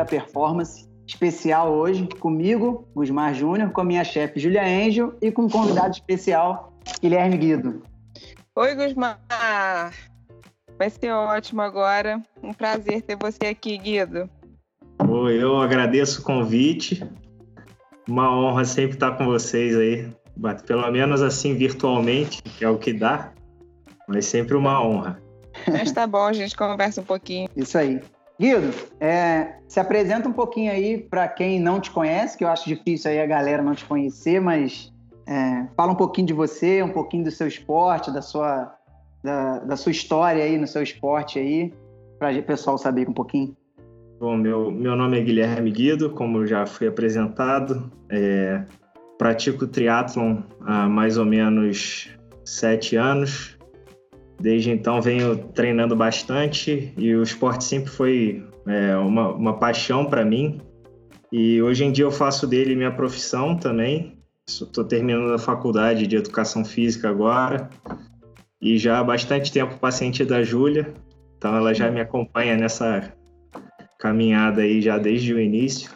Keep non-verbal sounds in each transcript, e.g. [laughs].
da Performance, especial hoje, comigo, Gusmar Júnior, com a minha chefe Julia Angel e com um convidado especial, Guilherme Guido. Oi, Gusmar! Vai ser ótimo agora. Um prazer ter você aqui, Guido. Oi, eu agradeço o convite. Uma honra sempre estar com vocês aí. Pelo menos assim virtualmente, que é o que dá. Mas sempre uma honra. Mas tá bom, a gente conversa um pouquinho. Isso aí. Guido, é, se apresenta um pouquinho aí para quem não te conhece, que eu acho difícil aí a galera não te conhecer, mas é, fala um pouquinho de você, um pouquinho do seu esporte, da sua, da, da sua história aí no seu esporte aí, para o pessoal saber um pouquinho. Bom, meu, meu nome é Guilherme Guido, como já fui apresentado. É, pratico triatlon há mais ou menos sete anos. Desde então venho treinando bastante e o esporte sempre foi é, uma, uma paixão para mim. E hoje em dia eu faço dele minha profissão também. Estou terminando a faculdade de educação física agora e já há bastante tempo paciente da Júlia. Então ela já me acompanha nessa caminhada aí já desde o início.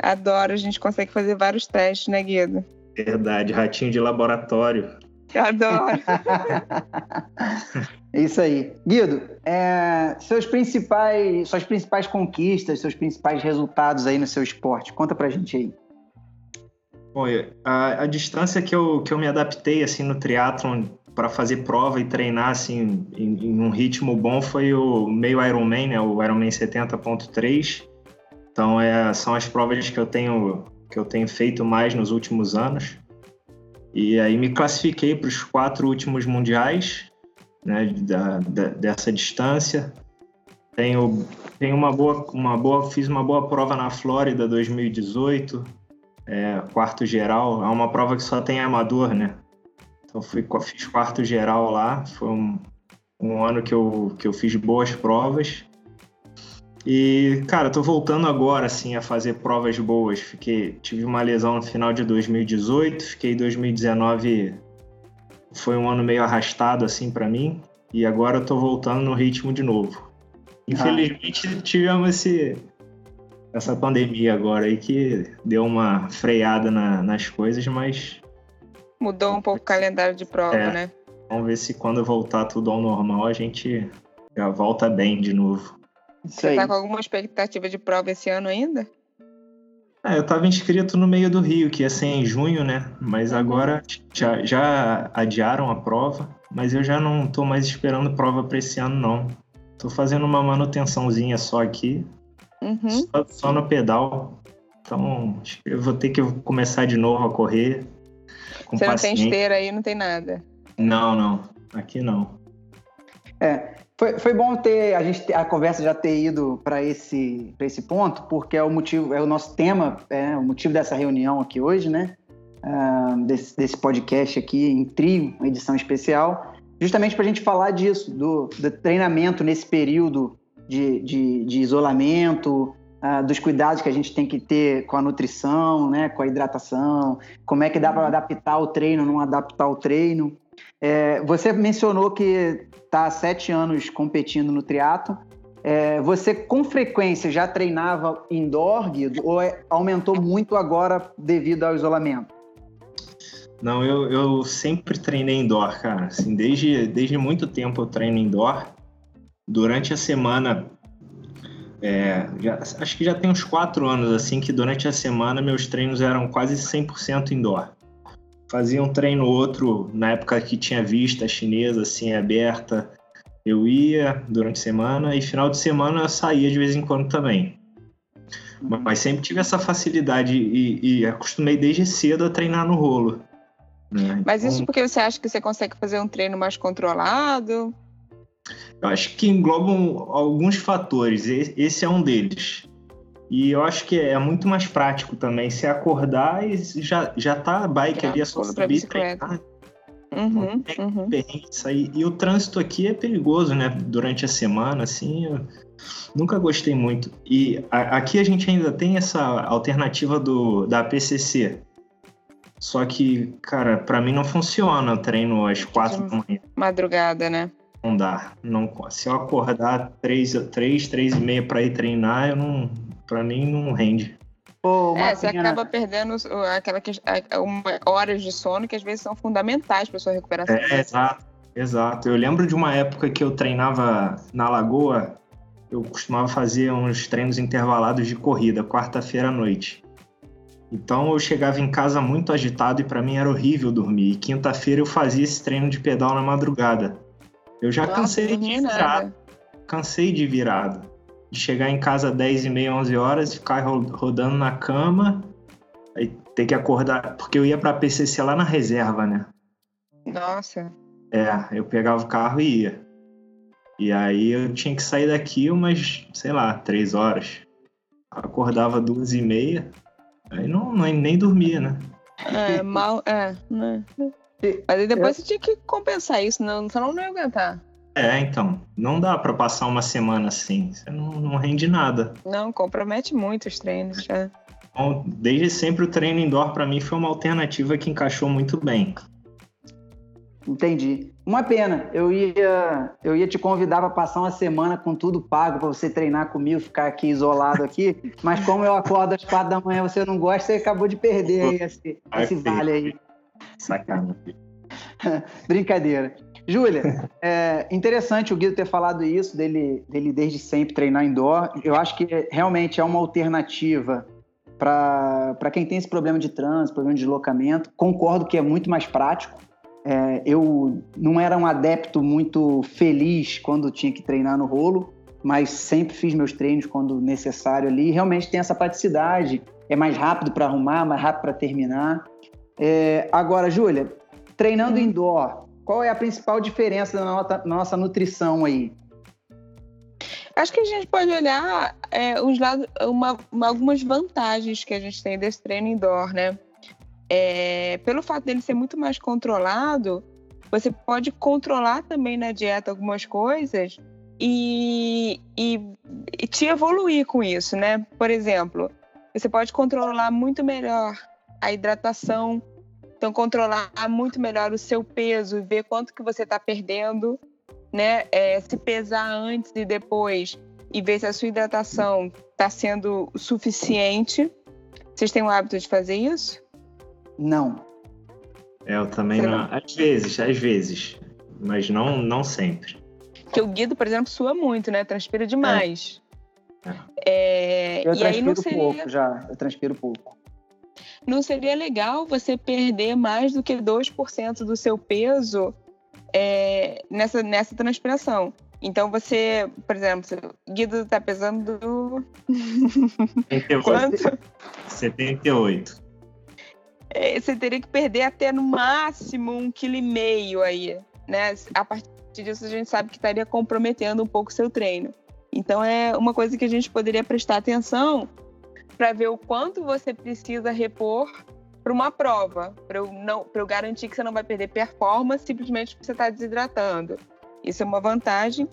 Adoro, a gente consegue fazer vários testes, né, Guido? Verdade, ratinho de laboratório. [laughs] Adoro. [laughs] Isso aí. Guido, é, seus principais, suas principais conquistas, seus principais resultados aí no seu esporte, conta pra gente aí. Bom, a, a distância que eu, que eu me adaptei assim no triatlon para fazer prova e treinar assim em, em, um ritmo bom foi o meio Ironman, né, o Ironman 70.3. Então é, são as provas que eu tenho que eu tenho feito mais nos últimos anos. E aí me classifiquei para os quatro últimos mundiais, né, da, da, dessa distância. Tenho, tenho uma boa, uma boa, fiz uma boa prova na Flórida 2018, é, quarto geral. É uma prova que só tem amador, né? Então fui, fiz quarto geral lá. Foi um, um ano que eu, que eu fiz boas provas. E, cara, tô voltando agora, assim, a fazer provas boas. Fiquei, tive uma lesão no final de 2018, fiquei 2019 foi um ano meio arrastado, assim, para mim. E agora eu tô voltando no ritmo de novo. Infelizmente ah. tivemos esse, essa pandemia agora aí que deu uma freada na, nas coisas, mas. Mudou um pouco o calendário de prova, é, né? Vamos ver se quando voltar tudo ao normal a gente já volta bem de novo. Isso Você aí. tá com alguma expectativa de prova esse ano ainda? É, eu estava inscrito no meio do Rio, que ia ser em junho, né? Mas uhum. agora já, já adiaram a prova, mas eu já não estou mais esperando prova para esse ano, não. Estou fazendo uma manutençãozinha só aqui, uhum. só, só, no pedal. Então, eu vou ter que começar de novo a correr. Você não tem esteira aí, não tem nada? Não, não. Aqui não. É, foi, foi bom ter a gente a conversa já ter ido para esse esse ponto, porque é o motivo, é o nosso tema, é o motivo dessa reunião aqui hoje, né? Uh, desse, desse podcast aqui em trio, uma edição especial, justamente para a gente falar disso, do, do treinamento nesse período de, de, de isolamento, uh, dos cuidados que a gente tem que ter com a nutrição, né, com a hidratação, como é que dá para adaptar o treino, não adaptar o treino. É, você mencionou que está há sete anos competindo no triatlo. É, você com frequência já treinava indoor, Guido, ou é, aumentou muito agora devido ao isolamento? Não, eu, eu sempre treinei indoor, cara. Assim, desde, desde muito tempo eu treino indoor. Durante a semana, é, já, acho que já tem uns quatro anos assim que durante a semana meus treinos eram quase 100% indoor fazia um treino outro na época que tinha vista chinesa assim aberta. Eu ia durante a semana e final de semana eu saía de vez em quando também. Mas sempre tive essa facilidade e, e acostumei desde cedo a treinar no rolo. Né? Mas isso então, porque você acha que você consegue fazer um treino mais controlado? Eu acho que englobam alguns fatores. Esse é um deles. E eu acho que é muito mais prático também se acordar e já, já tá a bike ali, é só subir treinar. Uhum, uhum. Aí. E o trânsito aqui é perigoso, né? Durante a semana, assim, eu nunca gostei muito. E a, aqui a gente ainda tem essa alternativa do, da PCC. Só que, cara, para mim não funciona. Eu treino às quatro da manhã. Madrugada, né? Não dá. Não, se eu acordar três, três, três e meia para ir treinar, eu não, Para mim não rende. Pô, é, você acaba perdendo aquela que, horas de sono que às vezes são fundamentais para sua recuperação. É, exato, exato. Eu lembro de uma época que eu treinava na Lagoa, eu costumava fazer uns treinos intervalados de corrida, quarta-feira à noite. Então eu chegava em casa muito agitado e para mim era horrível dormir. E quinta-feira eu fazia esse treino de pedal na madrugada. Eu já Nossa, cansei de virada. Cansei de virada de chegar em casa às 10 e meia, 11 horas, ficar rodando na cama, aí ter que acordar, porque eu ia pra PCC lá na reserva, né? Nossa. É, eu pegava o carro e ia. E aí eu tinha que sair daqui umas, sei lá, três horas. Acordava duas e meia, aí não, não nem dormia, né? É, mal, é, né? Mas aí depois eu... você tinha que compensar isso, não, senão não ia aguentar. É, então. Não dá para passar uma semana assim. Você não, não rende nada. Não, compromete muito os treinos. Já. Bom, desde sempre o treino indoor para mim foi uma alternativa que encaixou muito bem. Entendi. Uma pena. Eu ia, eu ia te convidar para passar uma semana com tudo pago para você treinar comigo, ficar aqui isolado aqui. [laughs] mas como eu acordo às quatro da manhã, você não gosta, você acabou de perder aí esse, esse vale aí. Sacanagem. [laughs] Brincadeira. Júlia, [laughs] é interessante o Guido ter falado isso, dele, dele desde sempre treinar indoor. Eu acho que realmente é uma alternativa para quem tem esse problema de trânsito, problema de deslocamento. Concordo que é muito mais prático. É, eu não era um adepto muito feliz quando tinha que treinar no rolo, mas sempre fiz meus treinos quando necessário ali. Realmente tem essa praticidade, é mais rápido para arrumar, mais rápido para terminar. É, agora, Júlia, treinando indoor, qual é a principal diferença da nossa, nossa nutrição aí? Acho que a gente pode olhar é, os lados, uma, uma, algumas vantagens que a gente tem desse treino indoor, né? É, pelo fato dele ser muito mais controlado, você pode controlar também na dieta algumas coisas e, e, e te evoluir com isso, né? Por exemplo, você pode controlar muito melhor a hidratação, então, controlar muito melhor o seu peso e ver quanto que você está perdendo, né? É, se pesar antes e depois e ver se a sua hidratação está sendo suficiente. Vocês têm o hábito de fazer isso? Não. É, eu também não. Às vezes, às vezes. Mas não, não sempre. Porque o Guido, por exemplo, sua muito, né? Transpira demais. É. É, eu transpiro seria... pouco já. Eu transpiro pouco não seria legal você perder mais do que 2% do seu peso é, nessa, nessa transpiração. Então você, por exemplo, Guido está pesando. 78. Quanto? 78. É, você teria que perder até no máximo um quilo e meio aí, né? A partir disso a gente sabe que estaria comprometendo um pouco o seu treino. Então é uma coisa que a gente poderia prestar atenção para ver o quanto você precisa repor para uma prova, para eu, não, eu garantir que você não vai perder performance simplesmente porque você está desidratando. Isso é uma vantagem.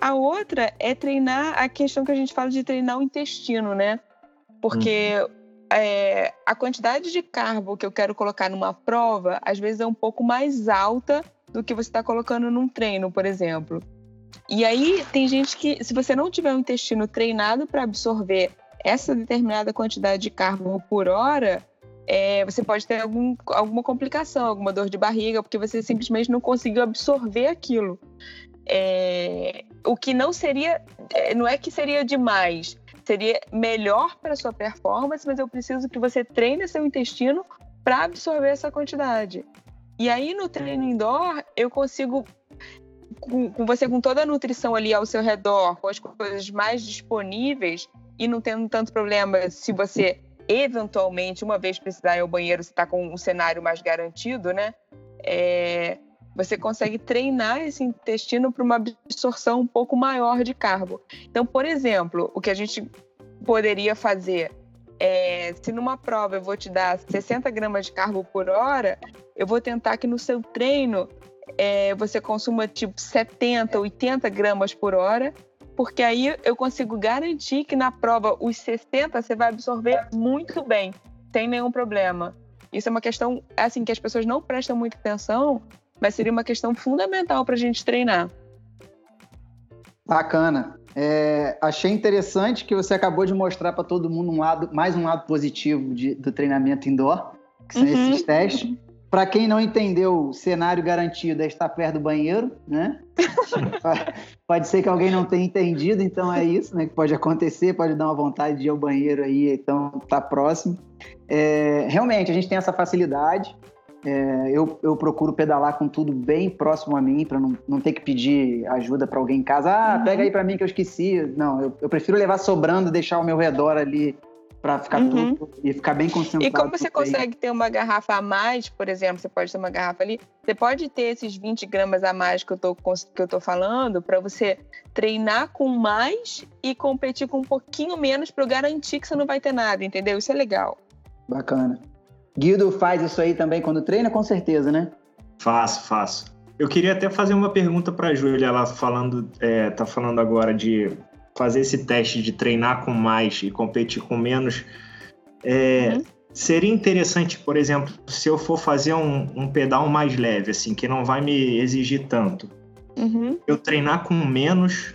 A outra é treinar a questão que a gente fala de treinar o intestino, né? Porque uhum. é, a quantidade de carbo que eu quero colocar numa prova, às vezes é um pouco mais alta do que você está colocando num treino, por exemplo. E aí tem gente que, se você não tiver o intestino treinado para absorver essa determinada quantidade de carbo por hora, é, você pode ter algum, alguma complicação, alguma dor de barriga, porque você simplesmente não conseguiu absorver aquilo. É, o que não seria, é, não é que seria demais, seria melhor para sua performance, mas eu preciso que você treine seu intestino para absorver essa quantidade. E aí no treino indoor eu consigo com, com, você com toda a nutrição ali ao seu redor, com as coisas mais disponíveis, e não tendo tanto problema se você eventualmente, uma vez precisar ir ao banheiro, você está com um cenário mais garantido, né? É, você consegue treinar esse intestino para uma absorção um pouco maior de carbo. Então, por exemplo, o que a gente poderia fazer é, se numa prova eu vou te dar 60 gramas de carbo por hora, eu vou tentar que no seu treino é, você consuma tipo 70, 80 gramas por hora porque aí eu consigo garantir que na prova os 60 você vai absorver muito bem, sem nenhum problema. Isso é uma questão assim que as pessoas não prestam muita atenção, mas seria uma questão fundamental para a gente treinar. Bacana. É, achei interessante que você acabou de mostrar para todo mundo um lado, mais um lado positivo de, do treinamento indoor, que são uhum. esses testes. Para quem não entendeu, o cenário garantido é estar perto do banheiro, né? [laughs] pode ser que alguém não tenha entendido, então é isso, né? Que pode acontecer, pode dar uma vontade de ir ao banheiro aí, então tá próximo. É, realmente, a gente tem essa facilidade. É, eu, eu procuro pedalar com tudo bem próximo a mim, para não, não ter que pedir ajuda para alguém em casa. Ah, uhum. pega aí para mim que eu esqueci. Não, eu, eu prefiro levar sobrando, deixar ao meu redor ali para ficar uhum. tudo e ficar bem concentrado. E como você consegue ter uma garrafa a mais, por exemplo, você pode ter uma garrafa ali, você pode ter esses 20 gramas a mais que eu tô, que eu tô falando para você treinar com mais e competir com um pouquinho menos para garantir que você não vai ter nada, entendeu? Isso é legal. Bacana. Guido faz isso aí também quando treina, com certeza, né? Faço, faço. Eu queria até fazer uma pergunta para a Júlia, ela falando, é, tá falando agora de fazer esse teste de treinar com mais e competir com menos. É, uhum. Seria interessante, por exemplo, se eu for fazer um, um, pedal mais leve, assim, que não vai me exigir tanto, uhum. eu treinar com menos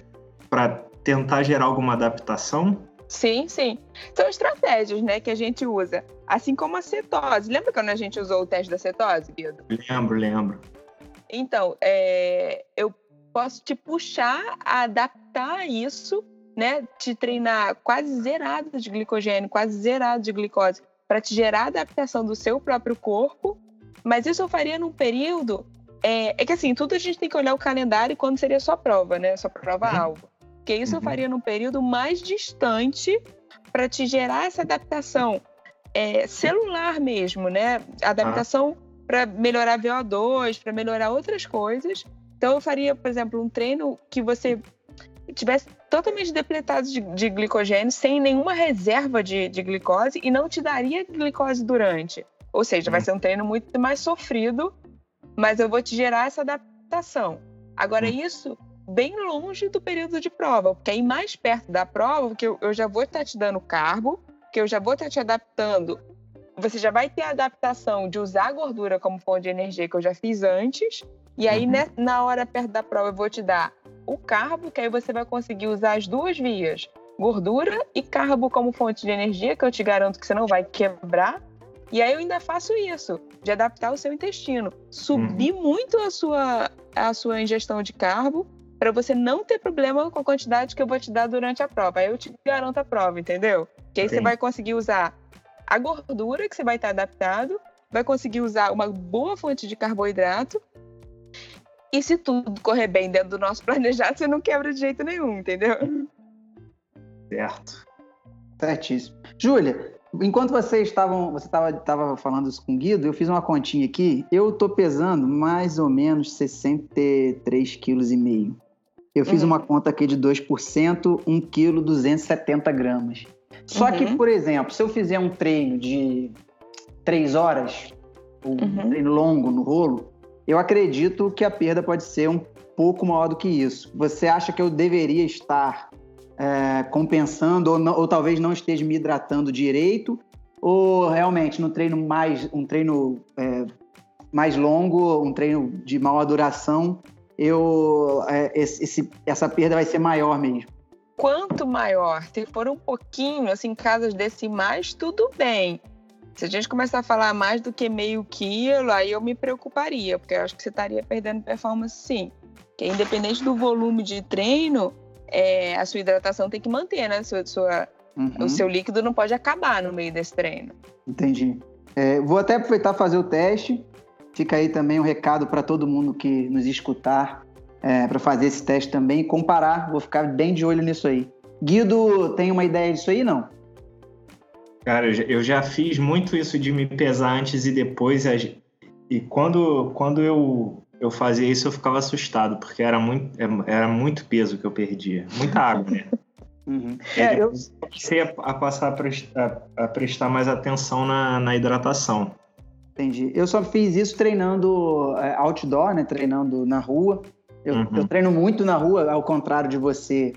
para tentar gerar alguma adaptação? Sim, sim. São estratégias, né, que a gente usa. Assim como a cetose. Lembra quando a gente usou o teste da cetose, Guido? Lembro, lembro. Então, é, eu posso te puxar a adaptar isso, né? Te treinar quase zerado de glicogênio, quase zerado de glicose, para te gerar adaptação do seu próprio corpo. Mas isso eu faria num período. É, é, que assim, tudo a gente tem que olhar o calendário quando seria sua prova, né? Sua prova-alvo. Uhum. Porque isso eu uhum. faria num período mais distante para te gerar essa adaptação é, celular mesmo, né? Adaptação ah. para melhorar VO2, para melhorar outras coisas. Então eu faria, por exemplo, um treino que você tivesse totalmente depletado de, de glicogênio, sem nenhuma reserva de, de, glicose e não te daria glicose durante. Ou seja, vai uhum. ser um treino muito mais sofrido, mas eu vou te gerar essa adaptação. Agora, uhum. isso bem longe do período de prova, porque aí mais perto da prova, que eu, eu já vou estar te dando carbo, que eu já vou estar te adaptando. Você já vai ter a adaptação de usar a gordura como fonte de energia que eu já fiz antes, e aí uhum. né, na hora perto da prova eu vou te dar o carbo, que aí você vai conseguir usar as duas vias, gordura e carbo como fonte de energia, que eu te garanto que você não vai quebrar. E aí eu ainda faço isso, de adaptar o seu intestino, subir uhum. muito a sua, a sua ingestão de carbo para você não ter problema com a quantidade que eu vou te dar durante a prova. Aí eu te garanto a prova, entendeu? Que aí Sim. você vai conseguir usar a gordura que você vai estar adaptado, vai conseguir usar uma boa fonte de carboidrato. E se tudo correr bem dentro do nosso planejado, você não quebra de jeito nenhum, entendeu? Certo. Certíssimo. Júlia, enquanto vocês estavam, você estava falando isso com o Guido, eu fiz uma continha aqui. Eu estou pesando mais ou menos 63,5 kg. Eu fiz uhum. uma conta aqui de 2%, 1 kg 270 gramas. Só uhum. que, por exemplo, se eu fizer um treino de 3 horas, um uhum. treino longo no rolo, eu acredito que a perda pode ser um pouco maior do que isso. Você acha que eu deveria estar é, compensando ou, não, ou talvez não esteja me hidratando direito? Ou realmente no treino mais um treino é, mais longo, um treino de maior duração, eu é, esse, essa perda vai ser maior mesmo. Quanto maior, se for um pouquinho, assim, casas decimais, tudo bem. Se a gente começar a falar mais do que meio quilo, aí eu me preocuparia, porque eu acho que você estaria perdendo performance sim. Porque independente do volume de treino, é, a sua hidratação tem que manter, né? Sua, sua uhum. O seu líquido não pode acabar no meio desse treino. Entendi. É, vou até aproveitar fazer o teste Fica aí também um recado para todo mundo que nos escutar é, para fazer esse teste também e comparar. Vou ficar bem de olho nisso aí. Guido, tem uma ideia disso aí, não? Cara, eu já fiz muito isso de me pesar antes e depois. E quando, quando eu, eu fazia isso, eu ficava assustado, porque era muito, era muito peso que eu perdia. Muita água, né? [laughs] Uhum. É, eu comecei a, a passar a prestar, a prestar mais atenção na, na hidratação. Entendi. Eu só fiz isso treinando é, outdoor, né? Treinando na rua. Eu, uhum. eu, treino muito na rua, ao contrário de você.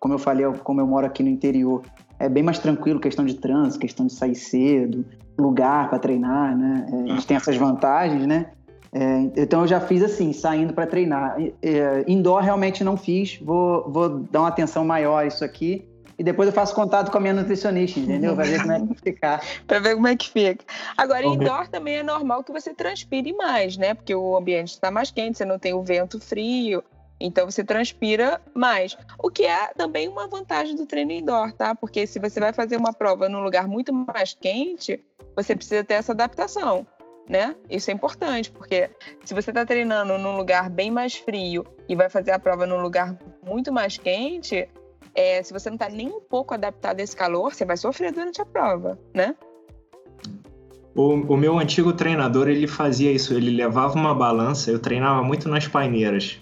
Como eu falei, como eu moro aqui no interior, é bem mais tranquilo, questão de trânsito, questão de sair cedo, lugar para treinar, né? É, a gente tem essas vantagens, né? É, então eu já fiz assim, saindo para treinar. É, indoor realmente não fiz, vou, vou dar uma atenção maior a isso aqui. E depois eu faço contato com a minha nutricionista, entendeu? Vai ver como é que [laughs] ficar. para ver como é que fica. Agora, indoor também é normal que você transpire mais, né? Porque o ambiente está mais quente, você não tem o vento frio. Então você transpira mais. O que é também uma vantagem do treino indoor, tá? Porque se você vai fazer uma prova num lugar muito mais quente, você precisa ter essa adaptação né? Isso é importante, porque se você está treinando num lugar bem mais frio e vai fazer a prova num lugar muito mais quente, é, se você não está nem um pouco adaptado a esse calor, você vai sofrer durante a prova, né? O, o, meu antigo treinador, ele fazia isso, ele levava uma balança, eu treinava muito nas paineiras.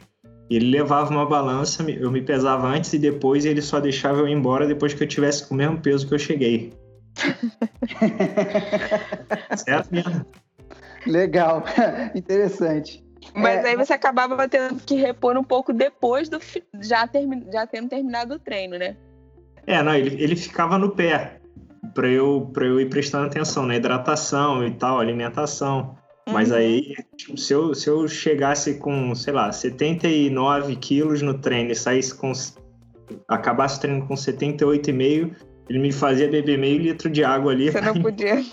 Ele levava uma balança, eu me pesava antes e depois, e ele só deixava eu ir embora depois que eu tivesse com o mesmo peso que eu cheguei. [laughs] certo mesmo? Legal, [laughs] interessante. Mas é, aí você acabava tendo que repor um pouco depois do já, termi, já tendo terminado o treino, né? É, não, ele, ele ficava no pé para eu, pra eu ir prestando atenção na hidratação e tal, alimentação. Mas uhum. aí, tipo, se, eu, se eu chegasse com, sei lá, 79 quilos no treino e saísse com. acabasse o treino com 78,5, ele me fazia beber meio litro de água ali. Você não podia. [laughs]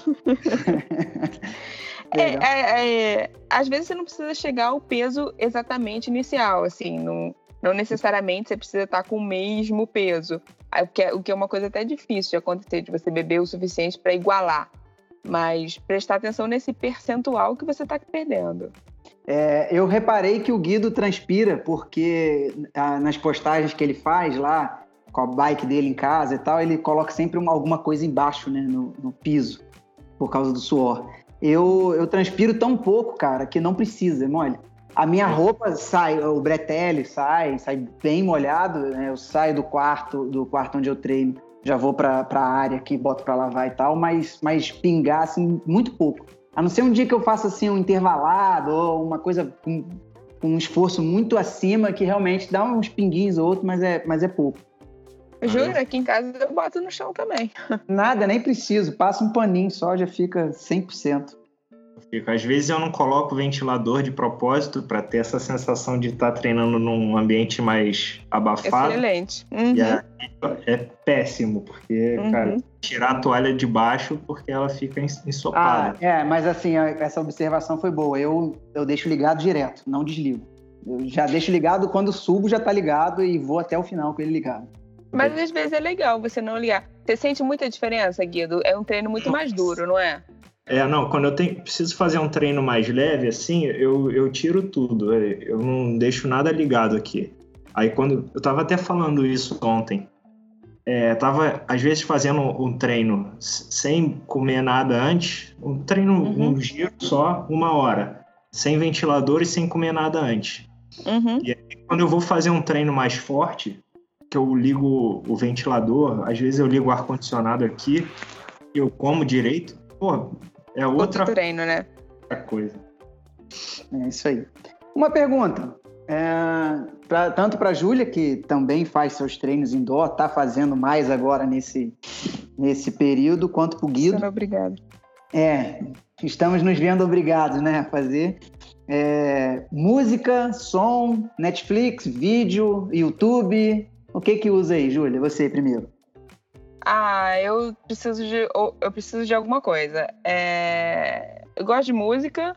É, é, é, às vezes você não precisa chegar ao peso exatamente inicial, assim, não, não necessariamente você precisa estar com o mesmo peso, o que, é, o que é uma coisa até difícil de acontecer, de você beber o suficiente para igualar, mas prestar atenção nesse percentual que você está perdendo. É, eu reparei que o Guido transpira, porque ah, nas postagens que ele faz lá, com a bike dele em casa e tal, ele coloca sempre uma, alguma coisa embaixo, né, no, no piso, por causa do suor eu, eu transpiro tão pouco, cara, que não precisa, é mole. A minha é. roupa sai, o bretelle sai, sai bem molhado, né? Eu saio do quarto, do quarto onde eu treino, já vou para a área aqui, boto para lavar e tal, mas, mas pingar, assim, muito pouco. A não ser um dia que eu faça, assim, um intervalado ou uma coisa com, com um esforço muito acima que realmente dá uns pinguinhos ou outro, mas é, mas é pouco. Juro, aqui em casa eu boto no chão também. [laughs] Nada, nem preciso. Passa um paninho só, já fica 100%. Às vezes eu não coloco ventilador de propósito para ter essa sensação de estar tá treinando num ambiente mais abafado. Excelente. Uhum. E é, é péssimo, porque, uhum. cara, tirar a toalha de baixo porque ela fica ensopada. Ah, é, mas assim, essa observação foi boa. Eu, eu deixo ligado direto, não desligo. Eu já deixo ligado quando subo, já tá ligado e vou até o final com ele ligado. Mas às vezes é legal você não ligar. Você sente muita diferença, Guido? É um treino muito mais duro, não é? É, não, quando eu tenho, preciso fazer um treino mais leve, assim, eu, eu tiro tudo. É, eu não deixo nada ligado aqui. Aí quando. Eu tava até falando isso ontem. É, tava, às vezes, fazendo um treino sem comer nada antes. Um treino, uhum. um giro só, uma hora. Sem ventilador e sem comer nada antes. Uhum. E aí, quando eu vou fazer um treino mais forte, que eu ligo o ventilador, às vezes eu ligo o ar-condicionado aqui, e eu como direito, pô, é outra Outro treino, né? coisa. É isso aí. Uma pergunta. É, pra, tanto para a Júlia, que também faz seus treinos indoor, está fazendo mais agora nesse, nesse período, quanto para o Guido. Sendo obrigado. É, estamos nos vendo obrigados né, a fazer. É, música, som, Netflix, vídeo, YouTube, o que que usa aí, Júlia? Você primeiro. Ah, eu preciso de, eu preciso de alguma coisa. É, eu gosto de música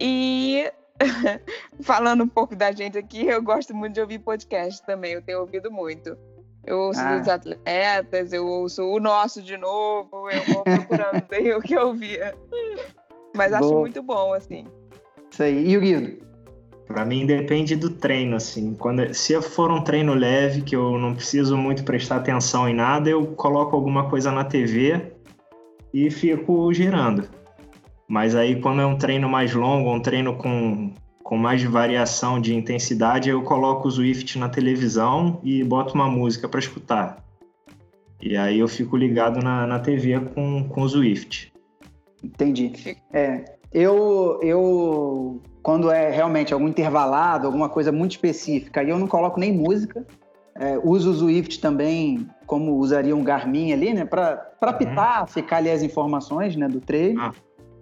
e [laughs] falando um pouco da gente aqui, eu gosto muito de ouvir podcast também. Eu tenho ouvido muito. Eu ouço ah. dos atletas, eu ouço o nosso de novo, eu vou procurando [laughs] o que eu ouvia. Mas acho muito bom, assim. Isso aí. E o Guido? Para mim depende do treino, assim. Quando se for um treino leve que eu não preciso muito prestar atenção em nada, eu coloco alguma coisa na TV e fico girando. Mas aí quando é um treino mais longo, um treino com, com mais variação de intensidade, eu coloco o Swift na televisão e boto uma música para escutar. E aí eu fico ligado na, na TV com, com o Swift. Entendi. É, eu, eu quando é realmente algum intervalado, alguma coisa muito específica, aí eu não coloco nem música. É, uso o Swift também, como usaria um Garmin ali, né? Para uhum. pitar, ficar ali as informações né, do treino. Ah.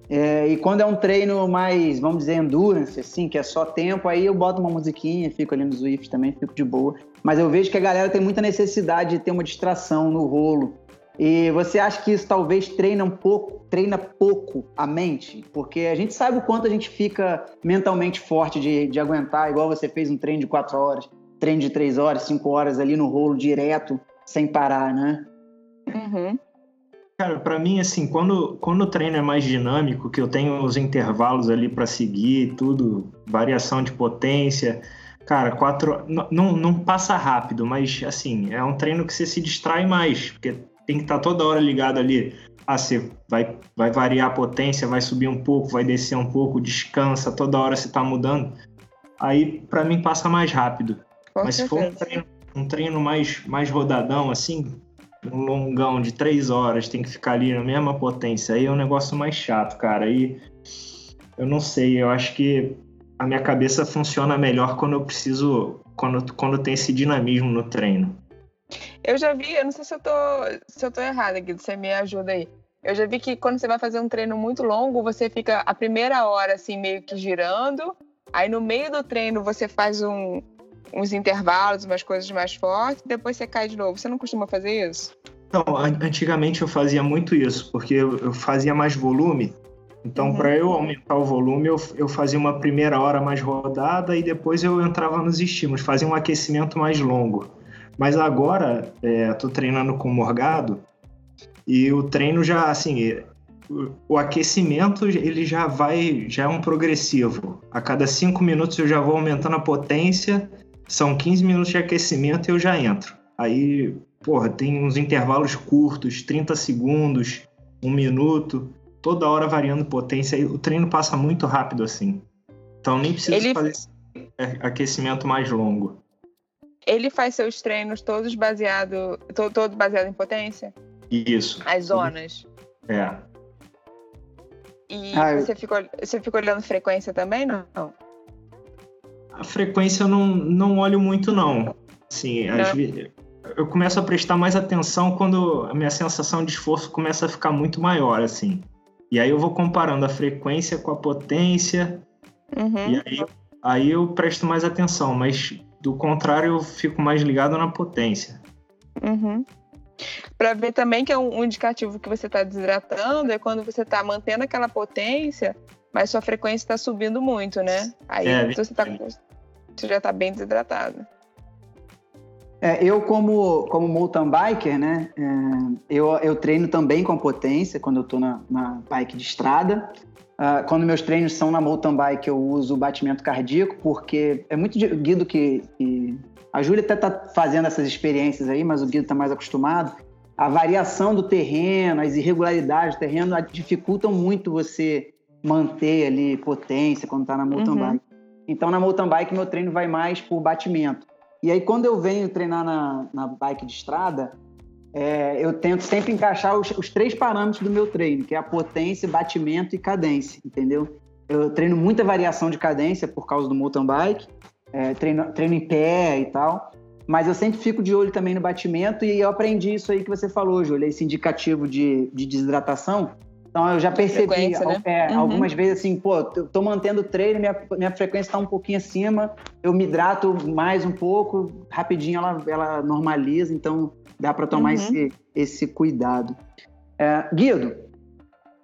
É, e quando é um treino mais, vamos dizer, endurance, assim, que é só tempo, aí eu boto uma musiquinha, fico ali no Zwift também, fico de boa. Mas eu vejo que a galera tem muita necessidade de ter uma distração no rolo. E você acha que isso talvez treina um pouco, treina pouco a mente? Porque a gente sabe o quanto a gente fica mentalmente forte de, de aguentar, igual você fez um treino de quatro horas, treino de três horas, cinco horas ali no rolo direto, sem parar, né? Uhum. Cara, para mim, assim, quando, quando o treino é mais dinâmico, que eu tenho os intervalos ali para seguir, tudo, variação de potência, cara, quatro. Não, não passa rápido, mas, assim, é um treino que você se distrai mais, porque tem que estar tá toda hora ligado ali. Ah, você vai, vai variar a potência, vai subir um pouco, vai descer um pouco, descansa, toda hora você tá mudando. Aí, para mim, passa mais rápido. Com mas se for um treino, um treino mais, mais rodadão, assim, um longão de três horas, tem que ficar ali na mesma potência, aí é um negócio mais chato, cara. Aí eu não sei, eu acho que a minha cabeça funciona melhor quando eu preciso, quando, quando tem esse dinamismo no treino. Eu já vi, eu não sei se eu tô, se eu tô errada, Guido, você me ajuda aí. Eu já vi que quando você vai fazer um treino muito longo, você fica a primeira hora assim meio que girando, aí no meio do treino você faz um, uns intervalos, umas coisas mais fortes, depois você cai de novo. Você não costuma fazer isso? Não, antigamente eu fazia muito isso, porque eu, fazia mais volume. Então, uhum. para eu aumentar o volume, eu, eu fazia uma primeira hora mais rodada e depois eu entrava nos estímulos, fazia um aquecimento mais longo. Mas agora, é, treinando com o Morgado e o treino já, assim, o, o aquecimento ele já vai, já é um progressivo. A cada cinco minutos eu já vou aumentando a potência são 15 minutos de aquecimento e eu já entro. Aí, porra, tem uns intervalos curtos, 30 segundos, um minuto, toda hora variando potência. O treino passa muito rápido assim. Então nem precisa Ele... fazer aquecimento mais longo. Ele faz seus treinos todos baseado, todo, todo baseado em potência? Isso. As zonas. É. E ah, você, ficou, você ficou olhando frequência também, não? a frequência eu não, não olho muito, não. Assim, vezes, eu começo a prestar mais atenção quando a minha sensação de esforço começa a ficar muito maior, assim. E aí eu vou comparando a frequência com a potência, uhum. e aí, aí eu presto mais atenção, mas do contrário eu fico mais ligado na potência. Uhum. Para ver também que é um, indicativo que você está desidratando é quando você está mantendo aquela potência, mas sua frequência está subindo muito, né? Aí é, você está você já está bem desidratado. É, eu, como, como mountain biker, né, é, eu, eu treino também com potência quando eu estou na, na bike de estrada. Uh, quando meus treinos são na mountain bike, eu uso o batimento cardíaco, porque é muito Guido que, que... A Júlia até está fazendo essas experiências aí, mas o Guido está mais acostumado. A variação do terreno, as irregularidades do terreno dificultam muito você manter ali potência quando está na mountain uhum. bike. Então, na mountain bike, meu treino vai mais por batimento. E aí, quando eu venho treinar na, na bike de estrada, é, eu tento sempre encaixar os, os, três parâmetros do meu treino, que é a potência, batimento e cadência, entendeu? Eu treino muita variação de cadência por causa do mountain bike, é, treino, treino em pé e tal, mas eu sempre fico de olho também no batimento e eu aprendi isso aí que você falou, Júlia, esse indicativo de, de desidratação, então eu já percebi né? é, uhum. algumas vezes assim, pô, eu tô mantendo o treino, minha, minha frequência está um pouquinho acima, eu me hidrato mais um pouco, rapidinho ela, ela normaliza, então dá para tomar uhum. esse, esse cuidado. É, Guido,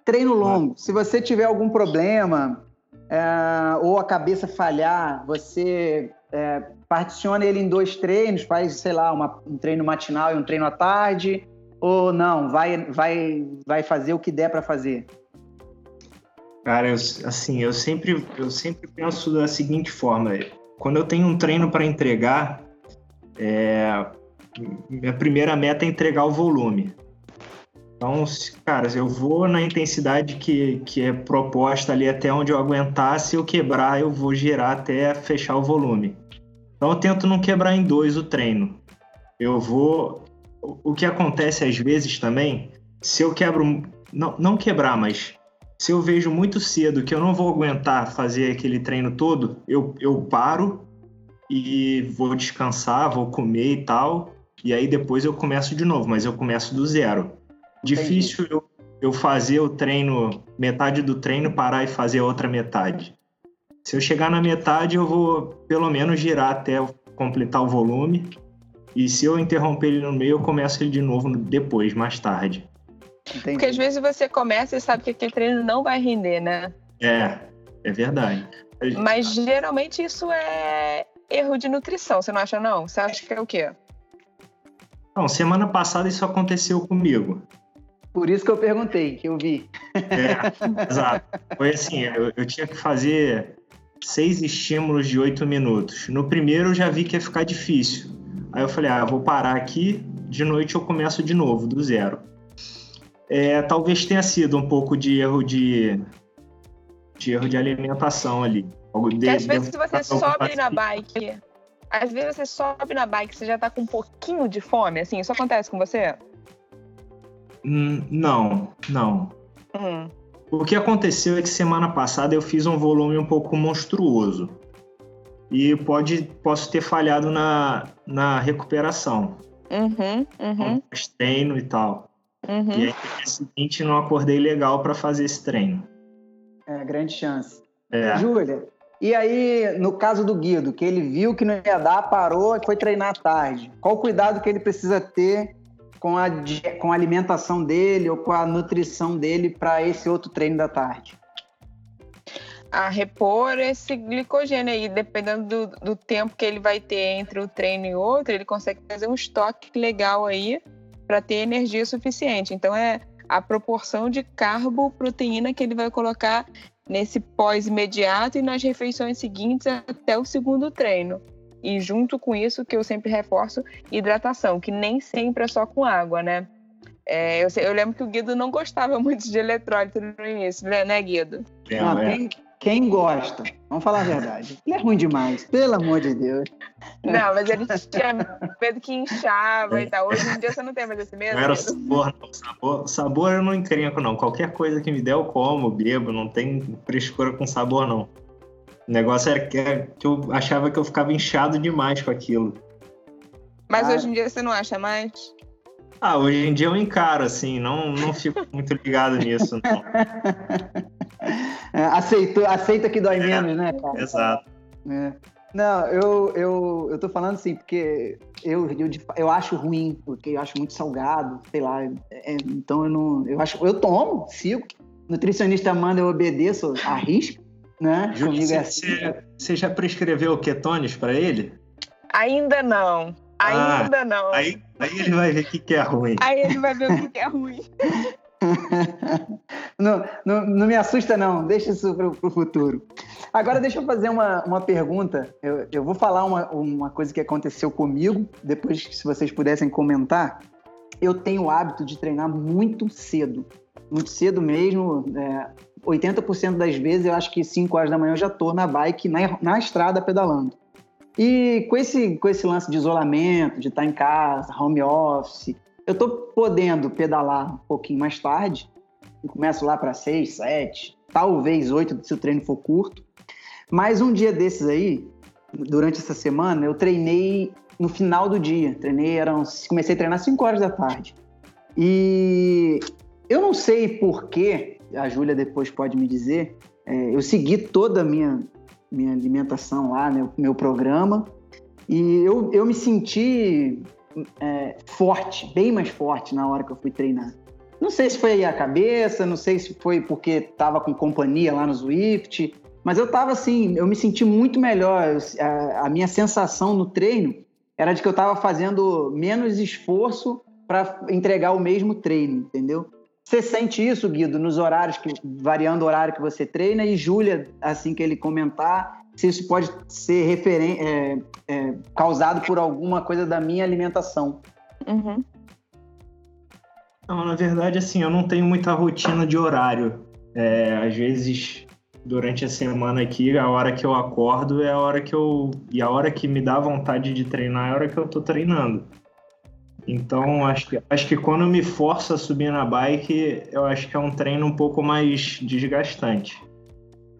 treino longo, se você tiver algum problema é, ou a cabeça falhar, você é, particiona ele em dois treinos, faz, sei lá, uma, um treino matinal e um treino à tarde, ou não, vai, vai, vai fazer o que der para fazer? Cara, eu, assim, eu sempre, eu sempre penso da seguinte forma: quando eu tenho um treino para entregar, é, minha primeira meta é entregar o volume. Então, cara, eu vou na intensidade que, que é proposta ali até onde eu aguentar. Se eu quebrar, eu vou girar até fechar o volume. Então, eu tento não quebrar em dois o treino. Eu vou o que acontece às vezes também, se eu quebro, não, não quebrar, mas se eu vejo muito cedo que eu não vou aguentar fazer aquele treino todo, eu, eu paro e vou descansar, vou comer e tal, e aí depois eu começo de novo, mas eu começo do zero. Difícil eu, eu fazer o treino, metade do treino, parar e fazer a outra metade. Se eu chegar na metade, eu vou pelo menos girar até completar o volume. E se eu interromper ele no meio, eu começo ele de novo depois, mais tarde. Entendi. Porque às vezes você começa e sabe que aquele treino não vai render, né? É, é verdade. Mas geralmente isso é erro de nutrição, você não acha não? Você acha que é o quê? Não, semana passada isso aconteceu comigo. Por isso que eu perguntei, que eu vi. É, exato. Foi assim, eu, eu, tinha que fazer seis estímulos de oito minutos. No primeiro eu já vi que ia ficar difícil. Aí eu falei, ah, eu vou parar aqui, de noite eu começo de novo, do zero. É, talvez tenha sido um pouco de erro de, de erro de alimentação ali. De, às vezes você sobe na bike, às vezes você sobe na bike, você já tá com um pouquinho de fome, assim, isso acontece com você? Hum, não, não. Hum. O que aconteceu é que semana passada eu fiz um volume um pouco monstruoso. E pode, posso ter falhado na, na recuperação. Uhum, uhum. Treino e tal. Uhum. E aí, no seguinte, não acordei legal para fazer esse treino. É, grande chance. É. Júlia, e aí, no caso do Guido, que ele viu que não ia dar, parou e foi treinar à tarde. Qual o cuidado que ele precisa ter com a, com a alimentação dele ou com a nutrição dele para esse outro treino da tarde? A repor esse glicogênio aí, dependendo do, do tempo que ele vai ter entre o treino e outro, ele consegue fazer um estoque legal aí para ter energia suficiente. Então é a proporção de carbo-proteína que ele vai colocar nesse pós-imediato e nas refeições seguintes até o segundo treino. E junto com isso, que eu sempre reforço, hidratação, que nem sempre é só com água, né? É, eu, eu, lembro que o Guido não gostava [laughs] muito de eletrólito no início, né, né Guido? É. quem, quem gosta? Vamos falar a verdade. Ele é ruim demais, pelo amor de Deus. Não, mas ele tinha medo que inchava e tal. Hoje em dia você não tem mais esse medo. Não era o sabor, não. Sabor, sabor eu não encrenco, não. Qualquer coisa que me der, eu como, bebo. Não tem frescura com sabor, não. O negócio era que, que eu achava que eu ficava inchado demais com aquilo. Mas ah. hoje em dia você não acha mais? Ah, hoje em dia eu encaro, assim, não, não fico muito ligado nisso, não. [laughs] É, aceito, aceita que dói é, menos, né, cara? Exato. É. Não, eu, eu, eu tô falando assim, porque eu, eu, eu acho ruim, porque eu acho muito salgado, sei lá. É, então eu não. Eu acho. Eu tomo, sigo. Nutricionista manda, eu obedeço, arrisco, né? Ju, Comigo é assim. Você, você já prescreveu ketones para ele? Ainda não. Ainda ah, não. Aí, aí ele vai ver o que, que é ruim. Aí ele vai ver o que, que é ruim. [laughs] [laughs] não, não, não, me assusta, não. Deixa isso para o futuro. Agora, deixa eu fazer uma, uma pergunta. Eu, eu vou falar uma, uma coisa que aconteceu comigo, depois, se vocês pudessem comentar. Eu tenho o hábito de treinar muito cedo. Muito cedo mesmo. É, 80% das vezes, eu acho que 5 horas da manhã eu já estou na bike, na, na estrada, pedalando. E com esse, com esse lance de isolamento, de estar em casa, home office, eu estou podendo pedalar um pouquinho mais tarde, eu começo lá para seis, sete, talvez oito se o treino for curto. Mas um dia desses aí, durante essa semana, eu treinei no final do dia. Treinei, eram, comecei a treinar 5 horas da tarde. E eu não sei porquê, a Júlia depois pode me dizer, é, eu segui toda a minha, minha alimentação lá, meu, meu programa, e eu, eu me senti é, forte, bem mais forte na hora que eu fui treinar. Não sei se foi a cabeça, não sei se foi porque estava com companhia lá no Swift, mas eu estava assim, eu me senti muito melhor. a, a, minha sensação no treino era de que eu estava fazendo menos esforço para entregar o mesmo treino, entendeu? Você sente isso, Guido, nos horários que variando o horário que você treina e Júlia, assim que ele comentar, se isso pode ser referen é, é, causado por alguma coisa da minha alimentação. Uhum. Não, na verdade, assim, eu não tenho muita rotina de horário. É, às vezes, durante a semana aqui, a hora que eu acordo é a hora que eu. E a hora que me dá vontade de treinar é a hora que eu tô treinando. Então, acho que, acho que quando me forço a subir na bike, eu acho que é um treino um pouco mais desgastante.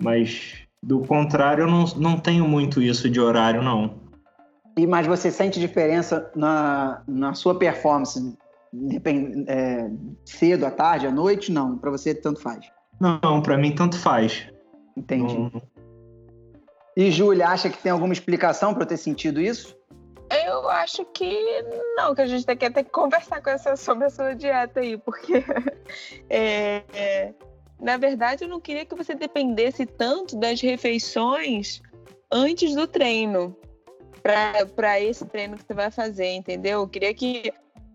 Mas do contrário, eu não, não tenho muito isso de horário, não. E Mas você sente diferença na, na sua performance depend, é, cedo, à tarde, à noite? Não, para você tanto faz. Não, para mim tanto faz. Entendi. E Júlia, acha que tem alguma explicação para eu ter sentido isso? Eu acho que não, que a gente tem que ter que conversar com essa, sobre a sua dieta aí, porque [laughs] é, é, na verdade eu não queria que você dependesse tanto das refeições antes do treino, para esse treino que você vai fazer, entendeu? Eu queria que,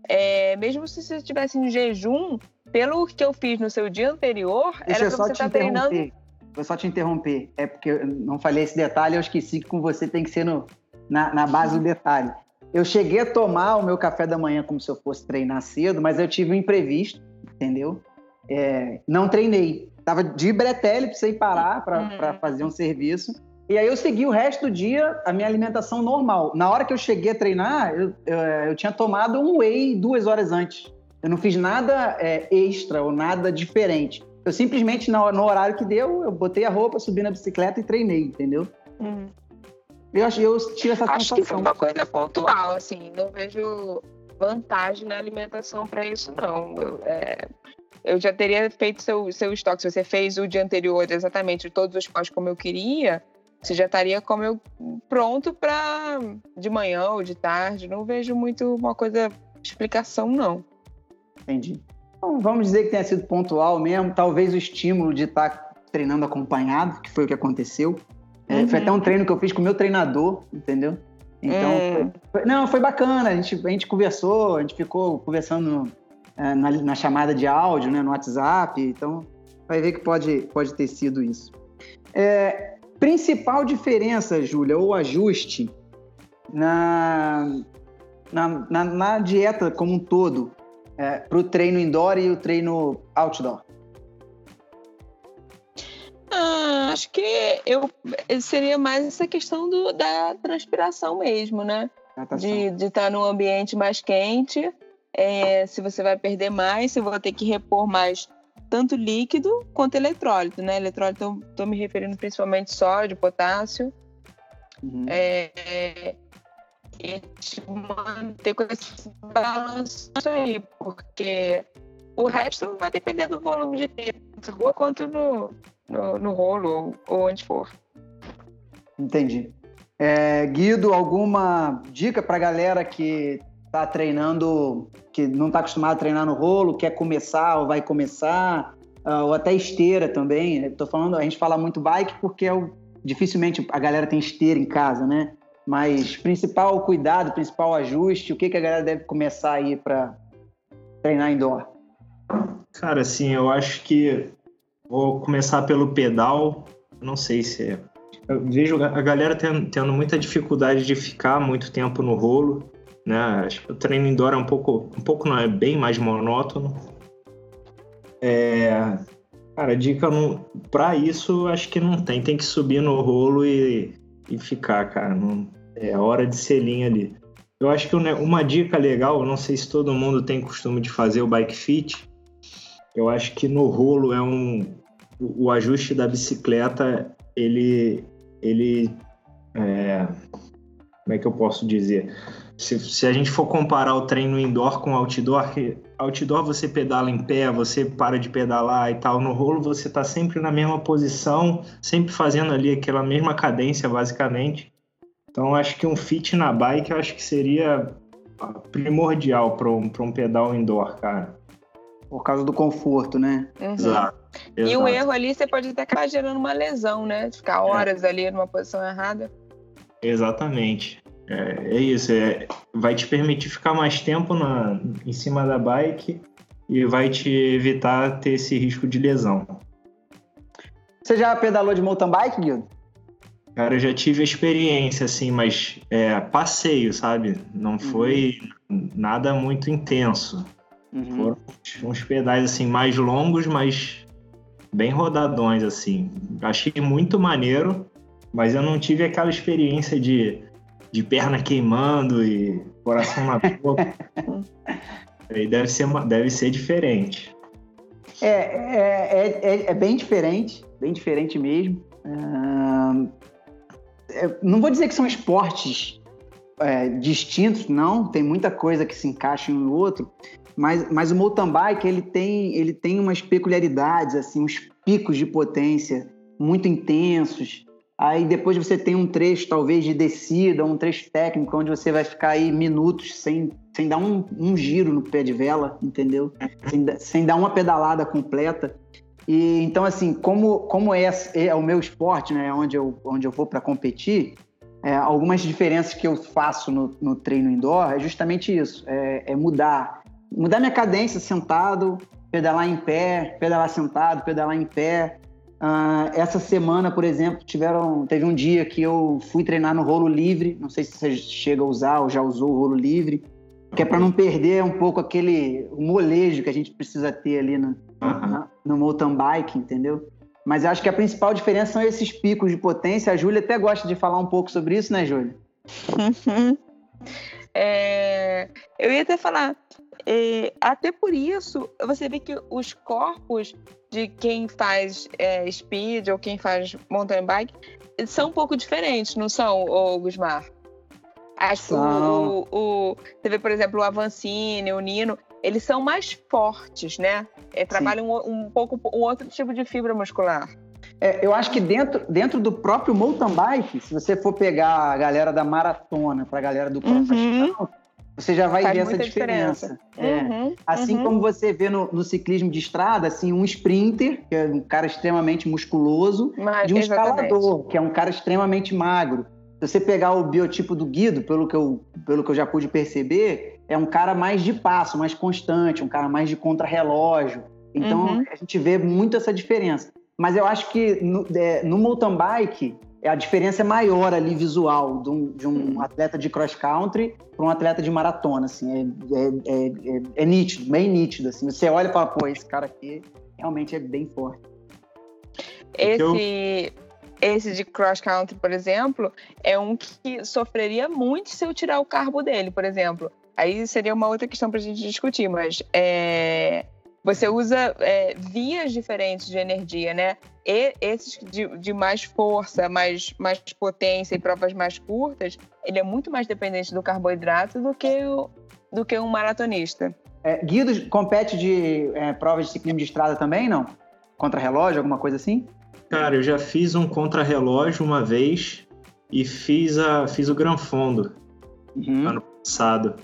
é, mesmo se você estivesse em jejum, pelo que eu fiz no seu dia anterior, Deixa era para você estar tá treinando Vou só te interromper. É porque eu não falei esse detalhe, eu esqueci que com você tem que ser no, na, na base do detalhe. Eu cheguei a tomar o meu café da manhã como se eu fosse treinar cedo, mas eu tive um imprevisto, entendeu? É, não treinei. Tava de bretelle sem parar para uhum. fazer um serviço. E aí eu segui o resto do dia a minha alimentação normal. Na hora que eu cheguei a treinar, eu, eu, eu tinha tomado um whey duas horas antes. Eu não fiz nada é, extra ou nada diferente. Eu simplesmente, no, no, horário que deu, eu botei a roupa, subi na bicicleta e treinei, entendeu? Uhum. Eu, acho, eu tive essa acho sensação. Acho que foi uma coisa pontual, assim. Não vejo vantagem na alimentação para isso, não. Eu, é, eu, já teria feito seu, seu estoque. Se você fez o dia anterior exatamente todos os pós como eu queria, você já estaria como eu pronto para de manhã ou de tarde. Não vejo muito uma coisa explicação, não. Entendi. Então, vamos dizer que tenha sido pontual mesmo, talvez o estímulo de estar tá treinando acompanhado, que foi o que aconteceu. É, uhum. Foi até um treino que eu fiz com o meu treinador, entendeu? Então, uhum. foi, não, foi bacana, a gente, a gente conversou, a gente ficou conversando é, na, na, chamada de áudio, né, no WhatsApp, então vai ver que pode, pode ter sido isso. É, principal diferença, Júlia, ou ajuste na, na, na, na dieta como um todo é, para o treino indoor e o treino outdoor? Ah, acho que eu seria mais essa questão do, da transpiração mesmo, né? De estar tá num ambiente mais quente, é, se você vai perder mais, se vai ter que repor mais tanto líquido quanto eletrólito, né? Eletrólito, estou me referindo principalmente sódio, potássio. Uhum. É, é, e te manter com esse balanço aí, porque o resto vai depender do volume de tempo, quanto no, no, no rolo ou, ou onde for. Entendi. É, Guido, alguma dica para galera que está treinando, que não está acostumado a treinar no rolo, quer começar ou vai começar, uh, ou até esteira também? Estou falando, a gente fala muito bike porque é o, dificilmente a galera tem esteira em casa, né? Mas principal cuidado, principal ajuste, o que, que a galera deve começar aí para treinar indoor? Cara, assim, eu acho que vou começar pelo pedal. Não sei se é. Eu vejo a galera tendo, muita dificuldade de ficar muito tempo no rolo, né? Acho que o treino indoor é um pouco, um pouco não é bem mais monótono. É, cara, dica para isso acho que não tem, tem que subir no rolo e e ficar, cara. Não, é hora de ser linha ali. Eu acho que uma dica legal, não sei se todo mundo tem costume de fazer o bike fit. Eu acho que no rolo é um o, ajuste da bicicleta, ele ele é, como é que eu posso dizer? Se, se, a gente for comparar o treino indoor com outdoor, que outdoor você pedala em pé, você para de pedalar e tal. No rolo você está sempre na mesma posição, sempre fazendo ali aquela mesma cadência, basicamente. Então acho que um fit na bike eu acho que seria primordial para um, um pedal indoor, cara. Por causa do conforto, né? Uhum. Exato. E o erro ali você pode até acabar gerando uma lesão, né? Ficar é. horas é. ali numa posição errada. Exatamente. É, é isso, é, vai te permitir ficar mais tempo na, em cima da bike e vai te evitar ter esse risco de lesão. Você já pedalou de mountain bike, Guilherme? Cara, eu já tive experiência, assim, mas é, passeio, sabe? Não uhum. foi uhum. nada muito intenso. Uhum. Foram uns pedais, assim, mais longos, mas bem rodadões, assim. Achei muito maneiro, mas eu não tive aquela experiência de de perna queimando e coração na boca. [laughs] Aí deve ser, deve ser diferente. É, é, é, é, bem diferente, bem diferente mesmo. Uh, não vou dizer que são esportes é, distintos, não, tem muita coisa que se encaixa um no outro, mas, mas o mountain bike ele tem, ele tem umas peculiaridades, assim, uns picos de potência muito intensos. Aí depois você tem um trecho, talvez, de descida, um trecho técnico, onde você vai ficar aí minutos sem, sem dar um, um giro no pé de vela, entendeu? Sem, sem dar uma pedalada completa. E então, assim, como, como é, é o meu esporte, né, onde eu, onde eu vou para competir, é, algumas diferenças que eu faço no, no treino indoor é justamente isso: é, é, mudar, mudar minha cadência sentado, pedalar em pé, pedalar sentado, pedalar em pé. Uh, essa semana, por exemplo, tiveram, teve um dia que eu fui treinar no rolo livre. Não sei se você chega a usar ou já usou o rolo livre, que é para não perder um pouco aquele molejo que a gente precisa ter ali no, uhum. no mountain bike, entendeu? Mas acho que a principal diferença são esses picos de potência. A Júlia até gosta de falar um pouco sobre isso, né, Júlia? [laughs] é, eu ia até falar, é, até por isso, você vê que os corpos de quem faz é, speed ou quem faz mountain bike são um pouco diferentes, não são, ô, Gusmar? Acho que o, o, você vê, por exemplo, o Avancini, o Nino, eles são mais fortes, né? É, trabalham um, um, pouco um outro tipo de fibra muscular. É, eu acho que dentro, dentro do próprio mountain bike, se você for pegar a galera da maratona para a galera do cross uhum. Você já vai Faz ver essa diferença. diferença. É. Uhum, assim uhum. como você vê no, no, ciclismo de estrada, assim, um sprinter, que é um cara extremamente musculoso, Mas, de um exatamente. escalador, que é um cara extremamente magro. Se você pegar o biotipo do Guido, pelo que eu, pelo que eu já pude perceber, é um cara mais de passo, mais constante, um cara mais de contrarrelógio. Então uhum. a gente vê muito essa diferença. Mas eu acho que no, é, no mountain bike a diferença é maior ali visual de um, de um atleta de cross country para um atleta de maratona, assim, é, é, é, é, nítido, bem nítido, assim. Você olha e fala, pô, esse cara aqui realmente é bem forte. Esse, esse de cross country, por exemplo, é um que sofreria muito se eu tirar o carbo dele, por exemplo. Aí seria uma outra questão para a gente discutir, mas é, você usa é, vias diferentes de energia, né? E esses de, de, mais força, mais, mais potência e provas mais curtas, ele é muito mais dependente do carboidrato do que, o, do que um maratonista. É, Guido compete de é, provas de ciclismo de estrada também, não? Contra-relógio, alguma coisa assim? Cara, eu já fiz um contra-relógio uma vez e fiz, a, fiz o Gran Fondo uhum. ano passado.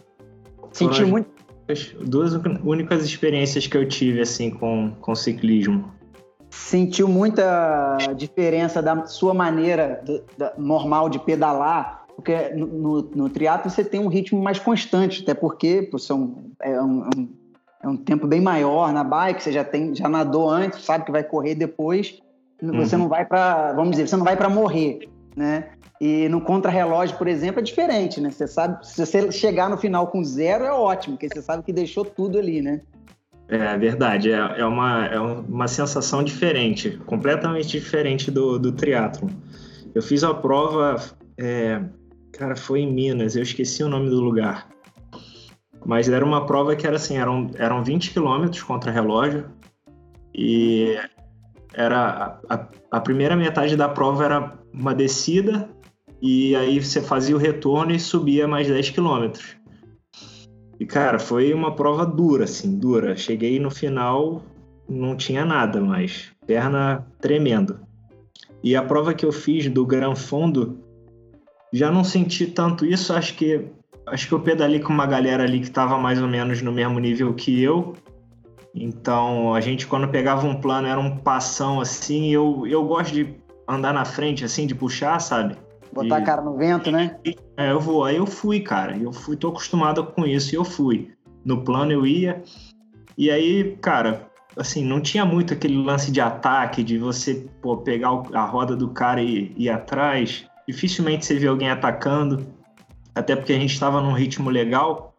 Sentiu muito. Duas únicas experiências que eu tive assim com, com ciclismo. Sentiu muita diferença da sua maneira do, da, normal de pedalar? Porque no, no, no triatlo você tem um ritmo mais constante, até porque pô, são, é, um, é, um, é um tempo bem maior na bike, você já tem já nadou antes, sabe que vai correr depois. Você uhum. não vai para, vamos dizer, você não vai para morrer, né? E no contrarrelógio, por exemplo, é diferente, né? Você sabe, se você chegar no final com zero, é ótimo, porque você sabe que deixou tudo ali, né? É verdade, é, é, uma, é uma sensação diferente, completamente diferente do, do triatlon. Eu fiz a prova, é, cara, foi em Minas, eu esqueci o nome do lugar. Mas era uma prova que era assim, eram, eram 20 quilômetros contra relógio e era a, a, primeira metade da prova era uma descida e aí você fazia o retorno e subia mais 10 quilômetros. E, cara, foi uma prova dura, assim, dura. Cheguei no final, não tinha nada mais. Perna tremendo. E a prova que eu fiz do Gran Fondo, já não senti tanto isso. Acho que acho que eu pedalei com uma galera ali que estava mais ou menos no mesmo nível que eu. Então, a gente, quando pegava um plano, era um passão assim. Eu, eu gosto de andar na frente, assim, de puxar, sabe? Botar e, a cara no vento, né? É, eu vou. Aí eu fui, cara. Eu fui, tô acostumado com isso e eu fui. No plano eu ia. E aí, cara, assim, não tinha muito aquele lance de ataque, de você pô, pegar a roda do cara e ir atrás. Dificilmente você vê alguém atacando. Até porque a gente estava num ritmo legal.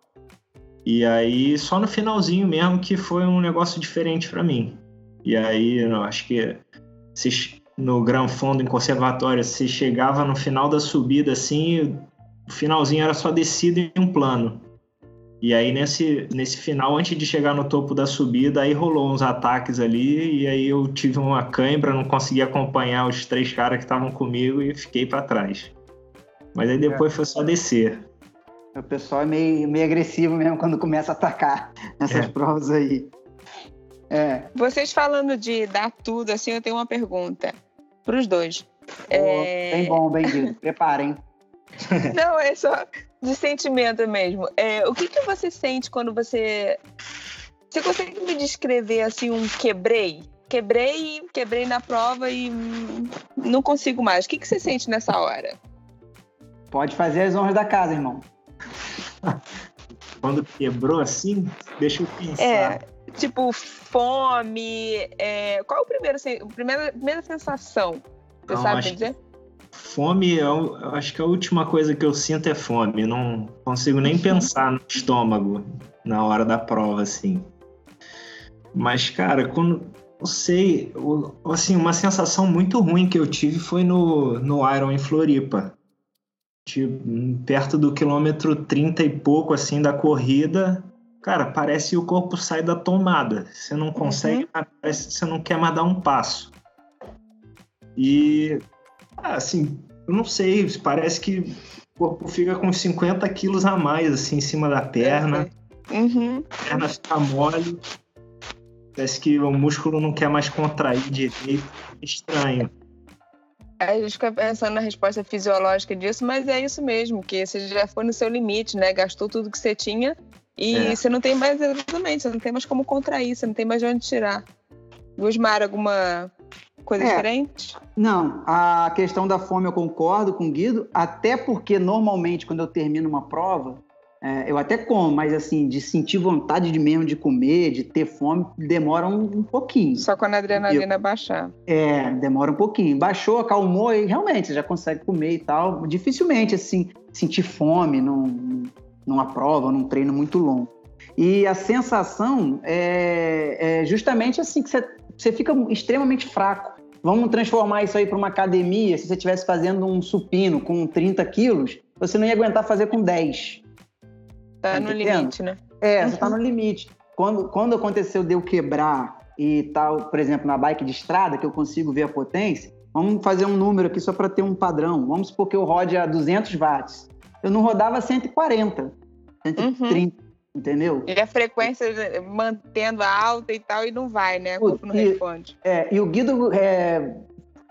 E aí, só no finalzinho mesmo que foi um negócio diferente para mim. E aí, eu acho que no Gran Fundo em conservatório, você chegava no final da subida assim, o finalzinho era só descida e um plano. E aí nesse, nesse final, antes de chegar no topo da subida, aí rolou uns ataques ali e aí eu tive uma cãibra, não consegui acompanhar os três caras que estavam comigo e fiquei para trás. Mas aí depois é. foi só descer. O pessoal é meio, meio agressivo mesmo quando começa a atacar [laughs] nessas É. provas aí. É. Vocês falando de dar tudo, assim, eu tenho uma pergunta para os dois. É, Bem bom, bem Guido. [laughs] Preparem. Não, é só de sentimento mesmo. É, o que, que você sente quando você. Você consegue me descrever assim um quebrei? Quebrei, quebrei na prova e não consigo mais. O que, que você sente nessa hora? Pode fazer as honras da casa, irmão. Quando quebrou assim, deixa eu pensar. É, tipo, fome. é, Qual é o primeiro, sen- primeira, primeira sensação? Você Não, sabe dizer? Fome, eu, eu acho que a última coisa que eu sinto é fome. Eu não consigo nem pensar no estômago na hora da prova, assim. Mas, cara, quando. Não sei, assim, uma sensação muito ruim que eu tive foi no, no Iron em Floripa. Tipo, perto do quilômetro 30 e pouco, assim, da corrida. Cara, parece que o corpo sai da tomada. Você não consegue, parece que você não quer mais dar um passo. E ah, assim, eu não sei, parece que o corpo fica com 50 quilos a mais, assim, em cima da perna, Uhum. a perna fica mole, parece que o músculo não quer mais contrair direito, estranho. A gente fica pensando na resposta fisiológica disso, mas é isso mesmo, que você já foi no seu limite, né? Gastou tudo que você tinha e É. você não tem mais, exatamente, você não tem mais como contrair, você não tem mais de onde tirar. Gusmar, alguma coisa É. diferente? Não, a questão da fome eu concordo com o Guido, até porque normalmente quando eu termino uma prova, é, eu até como, mas assim, de sentir vontade de mesmo de comer, de ter fome, demora um, um pouquinho. Só quando a adrenalina baixar. É, demora um pouquinho. Baixou, acalmou e realmente você já consegue comer e tal. Dificilmente, assim, sentir fome num, numa prova, num treino muito longo. E a sensação é, é justamente assim, que você, você fica extremamente fraco. Vamos transformar isso aí para uma academia. Se você estivesse fazendo um supino com 30 quilos, você não ia aguentar fazer com 10. Tá Tá no entendendo? limite, né? É, você Uhum. tá no limite. Quando, quando aconteceu de eu quebrar e tal, por exemplo, na bike de estrada, que eu consigo ver a potência, vamos fazer um número aqui só para ter um padrão. Vamos supor que eu rode a 200 watts. Eu não rodava 140, 130, entendeu? E a frequência mantendo alta e tal, e não vai, né? O corpo não E- responde. É, e o Guido é,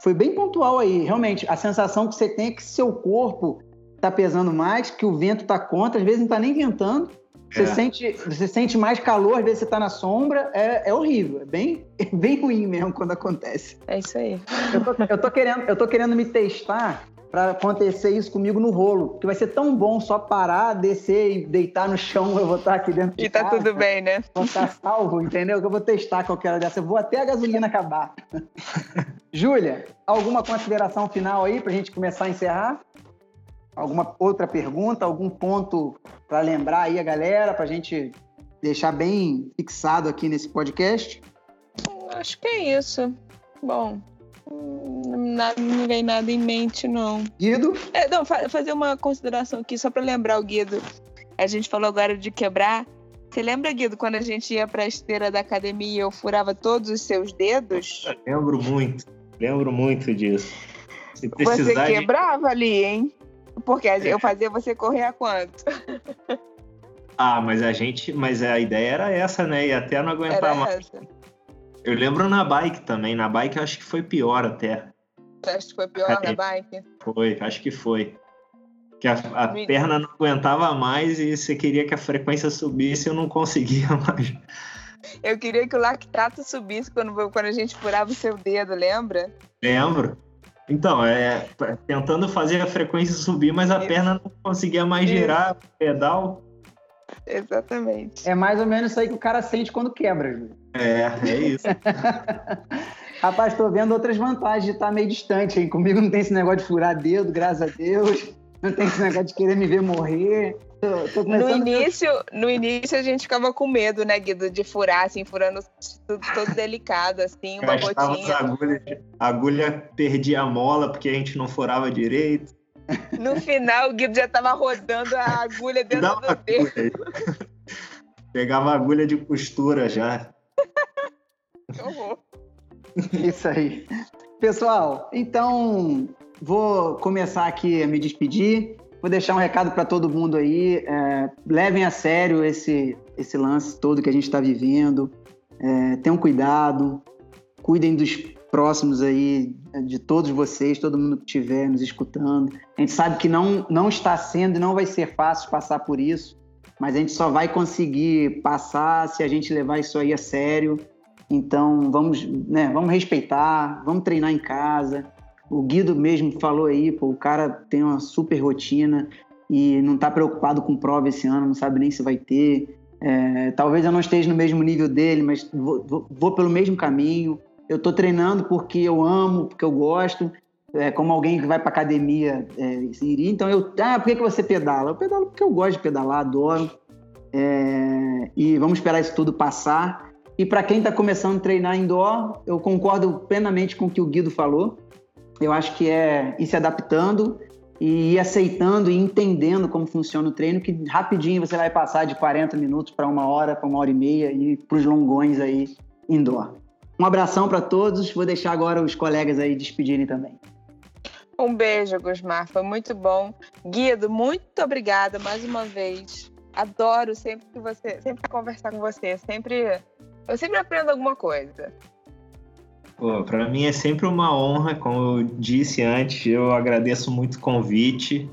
foi bem pontual aí. Realmente, a sensação que você tem é que seu corpo tá pesando mais, que o vento tá contra, às vezes não tá nem ventando. Você, É. sente, você sente mais calor, às vezes você tá na sombra. É, é horrível, é bem, é [laughs] bem ruim mesmo quando acontece. É isso aí. Eu tô, eu tô querendo, eu tô querendo me testar para acontecer isso comigo no rolo, porque vai ser tão bom só parar, descer e deitar no chão, eu vou estar aqui dentro de E tá tudo bem, né? Vou estar salvo, entendeu? Que eu vou testar qualquer hora dessa. Eu vou até a gasolina acabar. [laughs] Júlia, alguma consideração final aí pra gente começar a encerrar? Alguma outra pergunta, algum ponto para lembrar aí a galera, pra gente deixar bem fixado aqui nesse podcast? Acho que é isso. Bom, hum, nada, não vem nada em mente, não. Guido? É, não, fa- fazer uma consideração aqui, só para lembrar o Guido. A gente falou agora de quebrar. Você lembra, Guido, quando a gente ia pra esteira da academia e eu furava todos os seus dedos? Lembro muito, lembro muito disso. Se Você precisar de... quebrava ali, hein? Porque a- eu fazia você correr a quanto? [laughs] Ah, mas a gente, mas a ideia era essa, né? E até não aguentar Era mais. essa. Eu lembro na bike também. Na bike eu acho que foi pior até. Você acha que foi pior na Cadê? bike? Foi, acho que foi. Que a, a Me- perna não aguentava mais e você queria que a frequência subisse e eu não conseguia [laughs] mais. Eu queria que o lactato subisse quando, quando a gente furava o seu dedo, lembra? Lembro. Então, é tentando fazer a frequência subir, mas a Isso. perna não conseguia mais Isso. girar o pedal. Exatamente. É mais ou menos isso aí que o cara sente quando quebra, Júlia. É, é isso. [laughs] Rapaz, tô vendo outras vantagens de estar meio distante, hein? Comigo não tem esse negócio de furar dedo, graças a Deus. Não tem esse negócio de querer me ver morrer. Tô, tô No começando a- início, no início a gente ficava com medo, né, Guido, de furar, assim, furando tudo todo delicado, assim, uma Gastava as gotinha. agulhas. A agulha perdia a mola porque a gente não furava direito. No final, o Guido já tava rodando a agulha dentro do dedo. agulha. Pegava a agulha de costura já. Que horror. Isso aí. Pessoal, então vou começar aqui a me despedir. vou deixar um recado para todo mundo aí. É, levem a sério esse, esse lance todo que a gente está vivendo. É, tenham cuidado, cuidem dos próximos aí, de todos vocês, todo mundo que estiver nos escutando. A gente sabe que não, não está sendo e não vai ser fácil passar por isso, mas a gente só vai conseguir passar se a gente levar isso aí a sério. Então, vamos, né, vamos respeitar, vamos treinar em casa. O Guido mesmo falou aí, pô, o cara tem uma super rotina e não está preocupado com prova esse ano, não sabe nem se vai ter. É, talvez eu não esteja no mesmo nível dele, mas vou, vou, vou pelo mesmo caminho eu estou treinando porque eu amo, porque eu gosto, é, como alguém que vai para academia é, iria. Então eu, ah, por que, que você pedala? Eu pedalo porque eu gosto de pedalar, adoro. É, e vamos esperar isso tudo passar. E para quem está começando a treinar indoor, eu concordo plenamente com o que o Guido falou. Eu acho que é ir se adaptando e ir aceitando e entendendo como funciona o treino, que rapidinho você vai passar de 40 minutos para uma hora, para uma hora e meia e para os longões aí indoor. Um abração para todos. Vou deixar agora os colegas aí despedirem também. Um beijo, Gusmar. Foi muito bom. Guido, muito obrigada mais uma vez. Adoro sempre que você, sempre conversar com você. Sempre, eu sempre aprendo alguma coisa. Para mim é sempre uma honra, como eu disse antes, eu agradeço muito o convite.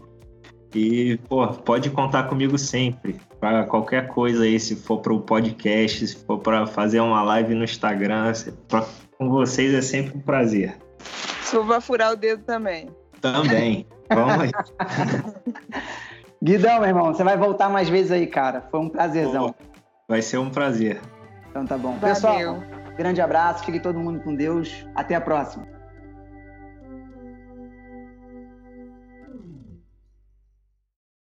E, pô, pode contar comigo sempre. Para qualquer coisa aí, se for para o podcast, se for para fazer uma live no Instagram, pra, com vocês é sempre um prazer. Se for furar o dedo também. Também. Vamos aí. [laughs] Guidão, meu irmão, você vai voltar mais vezes aí, cara. Foi um prazerzão. Pô, vai ser um prazer. Então tá bom. Valeu. Pessoal, grande abraço, fique todo mundo com Deus. Até a próxima.